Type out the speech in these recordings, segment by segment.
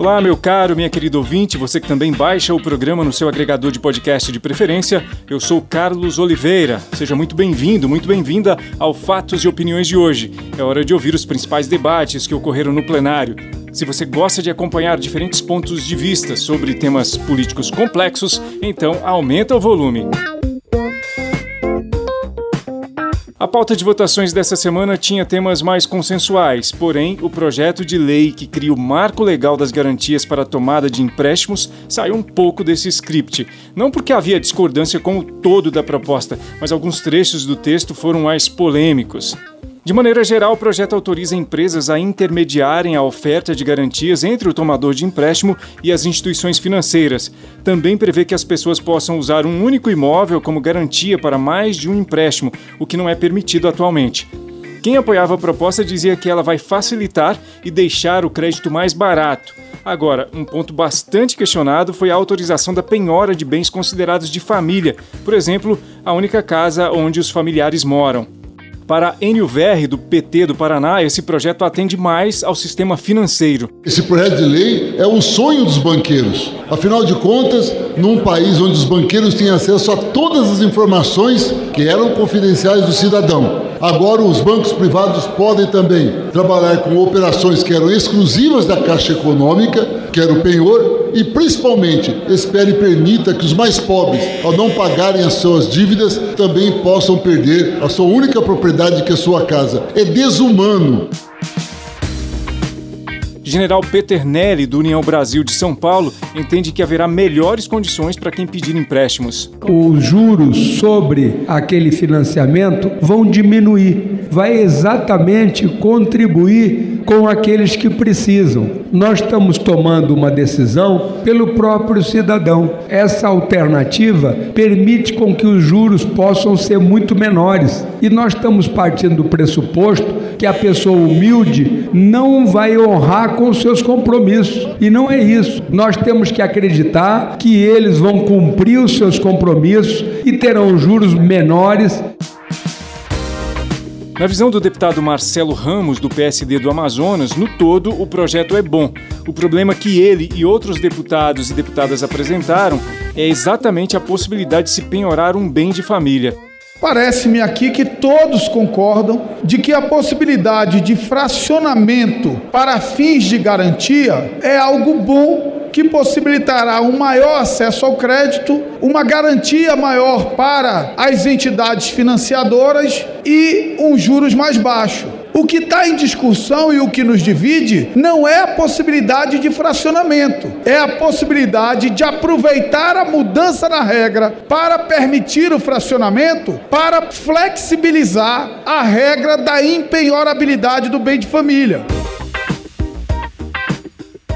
Olá, meu caro, minha querida ouvinte, você que também baixa o programa no seu agregador de podcast de preferência. Eu sou Carlos Oliveira. Seja muito bem-vindo, muito bem-vinda ao Fatos e Opiniões de hoje. É hora de ouvir os principais debates que ocorreram no plenário. Se você gosta de acompanhar diferentes pontos de vista sobre temas políticos complexos, então aumenta o volume. A pauta de votações dessa semana tinha temas mais consensuais, porém, o projeto de lei que cria o marco legal das garantias para a tomada de empréstimos saiu um pouco desse script. Não porque havia discordância com o todo da proposta, mas alguns trechos do texto foram mais polêmicos. De maneira geral, o projeto autoriza empresas a intermediarem a oferta de garantias entre o tomador de empréstimo e as instituições financeiras. Também prevê que as pessoas possam usar um único imóvel como garantia para mais de um empréstimo, o que não é permitido atualmente. Quem apoiava a proposta dizia que ela vai facilitar e deixar o crédito mais barato. Agora, um ponto bastante questionado foi a autorização da penhora de bens considerados de família, por exemplo, a única casa onde os familiares moram. Para Enio Verri, do PT do Paraná, esse projeto atende mais ao sistema financeiro. Esse projeto de lei é um sonho dos banqueiros. Afinal de contas, num país onde os banqueiros têm acesso a todas as informações que eram confidenciais do cidadão, agora os bancos privados podem também trabalhar com operações que eram exclusivas da Caixa Econômica, que era o penhor, e principalmente espere e permita que os mais pobres, ao não pagarem as suas dívidas, também possam perder a sua única propriedade que é a sua casa. É desumano. General Peter Nelly, do União Brasil de São Paulo, entende que haverá melhores condições para quem pedir empréstimos. Os juros sobre aquele financiamento vão diminuir, vai exatamente contribuir com aqueles que precisam. Nós estamos tomando uma decisão pelo próprio cidadão. Essa alternativa permite com que os juros possam ser muito menores. E nós estamos partindo do pressuposto que a pessoa humilde não vai honrar com seus compromissos. E não é isso. Nós temos que acreditar que eles vão cumprir os seus compromissos e terão juros menores. Na visão do deputado Marcelo Ramos, do PSD do Amazonas, no todo o projeto é bom. O problema que ele e outros deputados e deputadas apresentaram é exatamente a possibilidade de se penhorar um bem de família. Parece-me aqui que todos concordam de que a possibilidade de fracionamento para fins de garantia é algo bom que possibilitará um maior acesso ao crédito, uma garantia maior para as entidades financiadoras e um juros mais baixo. O que está em discussão e o que nos divide não é a possibilidade de fracionamento, é a possibilidade de aproveitar a mudança na regra para permitir o fracionamento, para flexibilizar a regra da impenhorabilidade do bem de família.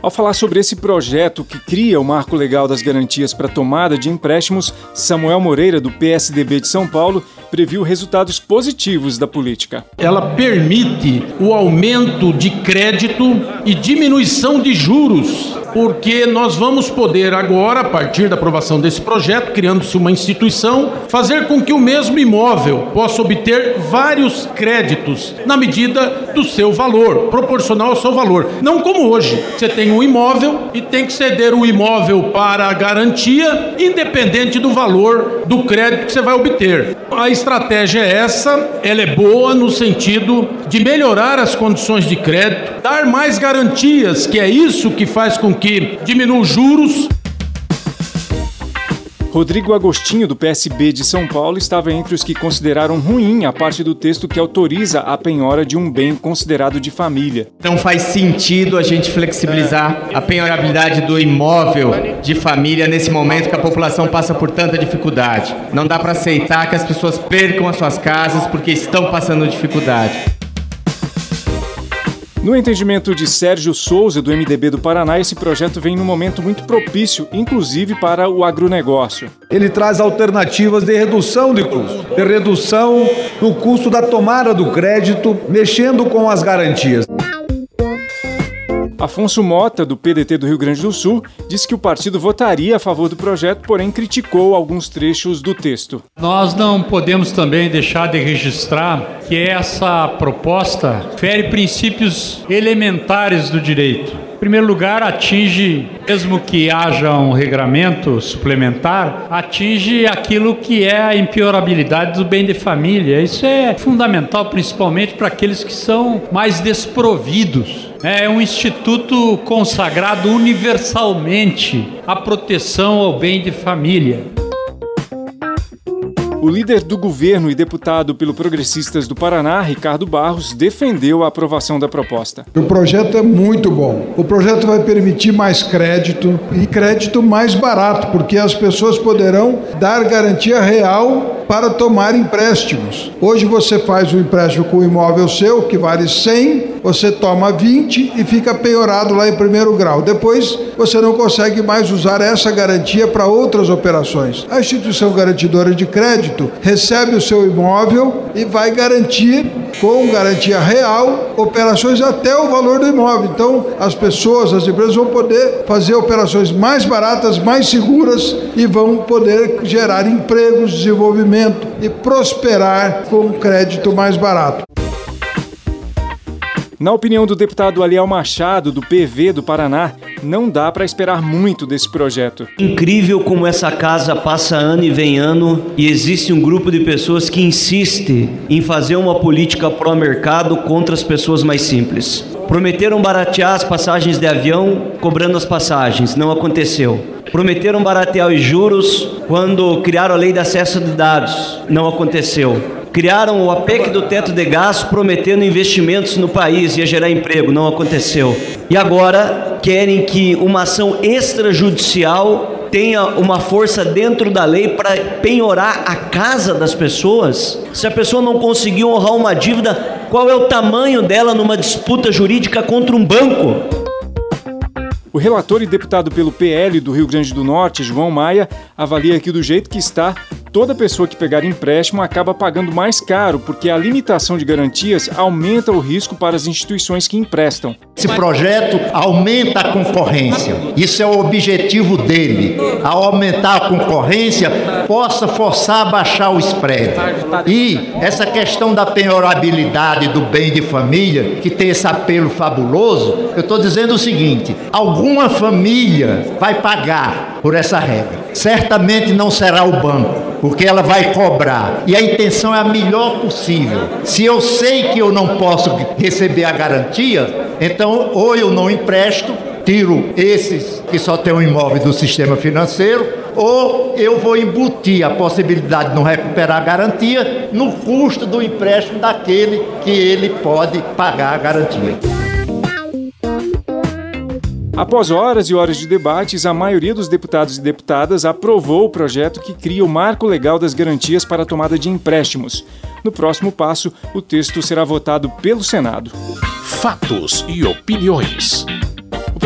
Ao falar sobre esse projeto que cria o marco legal das garantias para tomada de empréstimos, Samuel Moreira, do PSDB de São Paulo, previu resultados positivos da política. Ela permite o aumento de crédito e diminuição de juros porque nós vamos poder agora, a partir da aprovação desse projeto, criando-se uma instituição, fazer com que o mesmo imóvel possa obter vários créditos na medida do seu valor, proporcional ao seu valor. Não como hoje, você tem um imóvel e tem que ceder o imóvel para a garantia, independente do valor do crédito que você vai obter. A estratégia é essa, ela é boa no sentido de melhorar as condições de crédito, dar mais garantias, que é isso que faz com que diminua os juros. Rodrigo Agostinho, do PSB de São Paulo, estava entre os que consideraram ruim a parte do texto que autoriza a penhora de um bem considerado de família. Então faz sentido a gente flexibilizar a penhorabilidade do imóvel de família nesse momento que a população passa por tanta dificuldade. Não dá para aceitar que as pessoas percam as suas casas porque estão passando dificuldade. No entendimento de Sérgio Souza, do MDB do Paraná, esse projeto vem num momento muito propício, inclusive para o agronegócio. Ele traz alternativas de redução de custo, de redução do custo da tomada do crédito, mexendo com as garantias. Afonso Mota, do PDT do Rio Grande do Sul, disse que o partido votaria a favor do projeto, porém criticou alguns trechos do texto. Nós não podemos também deixar de registrar que essa proposta fere princípios elementares do direito. Em primeiro lugar, atinge, mesmo que haja um regramento suplementar, atinge aquilo que é a empeorabilidade do bem de família. Isso é fundamental, principalmente para aqueles que são mais desprovidos. É um instituto consagrado universalmente à proteção ao bem de família. O líder do governo e deputado pelo Progressistas do Paraná, Ricardo Barros, defendeu a aprovação da proposta. O projeto é muito bom. O projeto vai permitir mais crédito e crédito mais barato, porque as pessoas poderão dar garantia real para tomar empréstimos. Hoje você faz um empréstimo com o imóvel seu, que vale 100, você toma 20 e fica penhorado lá em primeiro grau. Depois você não consegue mais usar essa garantia para outras operações. A instituição garantidora de crédito recebe o seu imóvel e vai garantir, com garantia real, operações até o valor do imóvel. Então, as pessoas, as empresas vão poder fazer operações mais baratas, mais seguras e vão poder gerar empregos, desenvolvimento e prosperar com crédito mais barato. Na opinião do deputado Aliel Machado, do PV do Paraná, não dá para esperar muito desse projeto. Incrível como essa casa passa ano e vem ano e existe um grupo de pessoas que insiste em fazer uma política pró-mercado contra as pessoas mais simples. Prometeram baratear as passagens de avião cobrando as passagens, não aconteceu. Prometeram baratear os juros quando criaram a lei de acesso de dados. Não aconteceu. Criaram o APEC do teto de gasto prometendo investimentos no país, ia gerar emprego, não aconteceu. E agora querem que uma ação extrajudicial tenha uma força dentro da lei para penhorar a casa das pessoas? Se a pessoa não conseguiu honrar uma dívida, qual é o tamanho dela numa disputa jurídica contra um banco? O relator e deputado pelo PL do Rio Grande do Norte, João Maia, avalia que do jeito que está, toda pessoa que pegar empréstimo acaba pagando mais caro, porque a limitação de garantias aumenta o risco para as instituições que emprestam. Esse projeto aumenta a concorrência. Isso é o objetivo dele. Ao aumentar a concorrência, possa forçar a baixar o spread. E essa questão da penhorabilidade do bem de família, que tem esse apelo fabuloso, eu estou dizendo o seguinte: alguma família vai pagar por essa regra. Certamente não será o banco porque ela vai cobrar. E a intenção é a melhor possível. Se eu sei que eu não posso receber a garantia, então ou eu não empresto, tiro esses que só têm um imóvel do sistema financeiro, ou eu vou embutir a possibilidade de não recuperar a garantia no custo do empréstimo daquele que ele pode pagar a garantia. Após horas e horas de debates, a maioria dos deputados e deputadas aprovou o projeto que cria o marco legal das garantias para a tomada de empréstimos. No próximo passo, o texto será votado pelo Senado. Fatos e opiniões.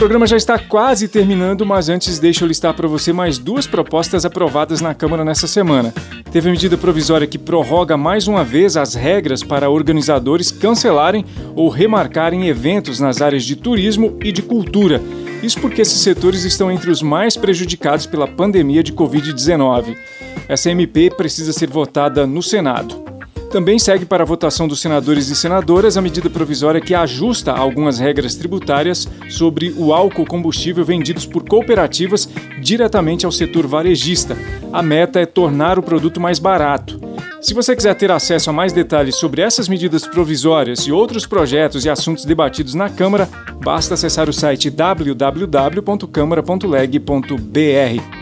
Programa já está quase terminando, mas antes deixa eu listar para você mais duas propostas aprovadas na Câmara nessa semana. Teve a medida provisória que prorroga mais uma vez as regras para organizadores cancelarem ou remarcarem eventos nas áreas de turismo e de cultura. Isso porque esses setores estão entre os mais prejudicados pela pandemia de Covid-19. Essa MP precisa ser votada no Senado. Também segue para a votação dos senadores e senadoras a medida provisória que ajusta algumas regras tributárias sobre o álcool combustível vendidos por cooperativas diretamente ao setor varejista. A meta é tornar o produto mais barato. Se você quiser ter acesso a mais detalhes sobre essas medidas provisórias e outros projetos e assuntos debatidos na Câmara, basta acessar o site www.câmara.leg.br.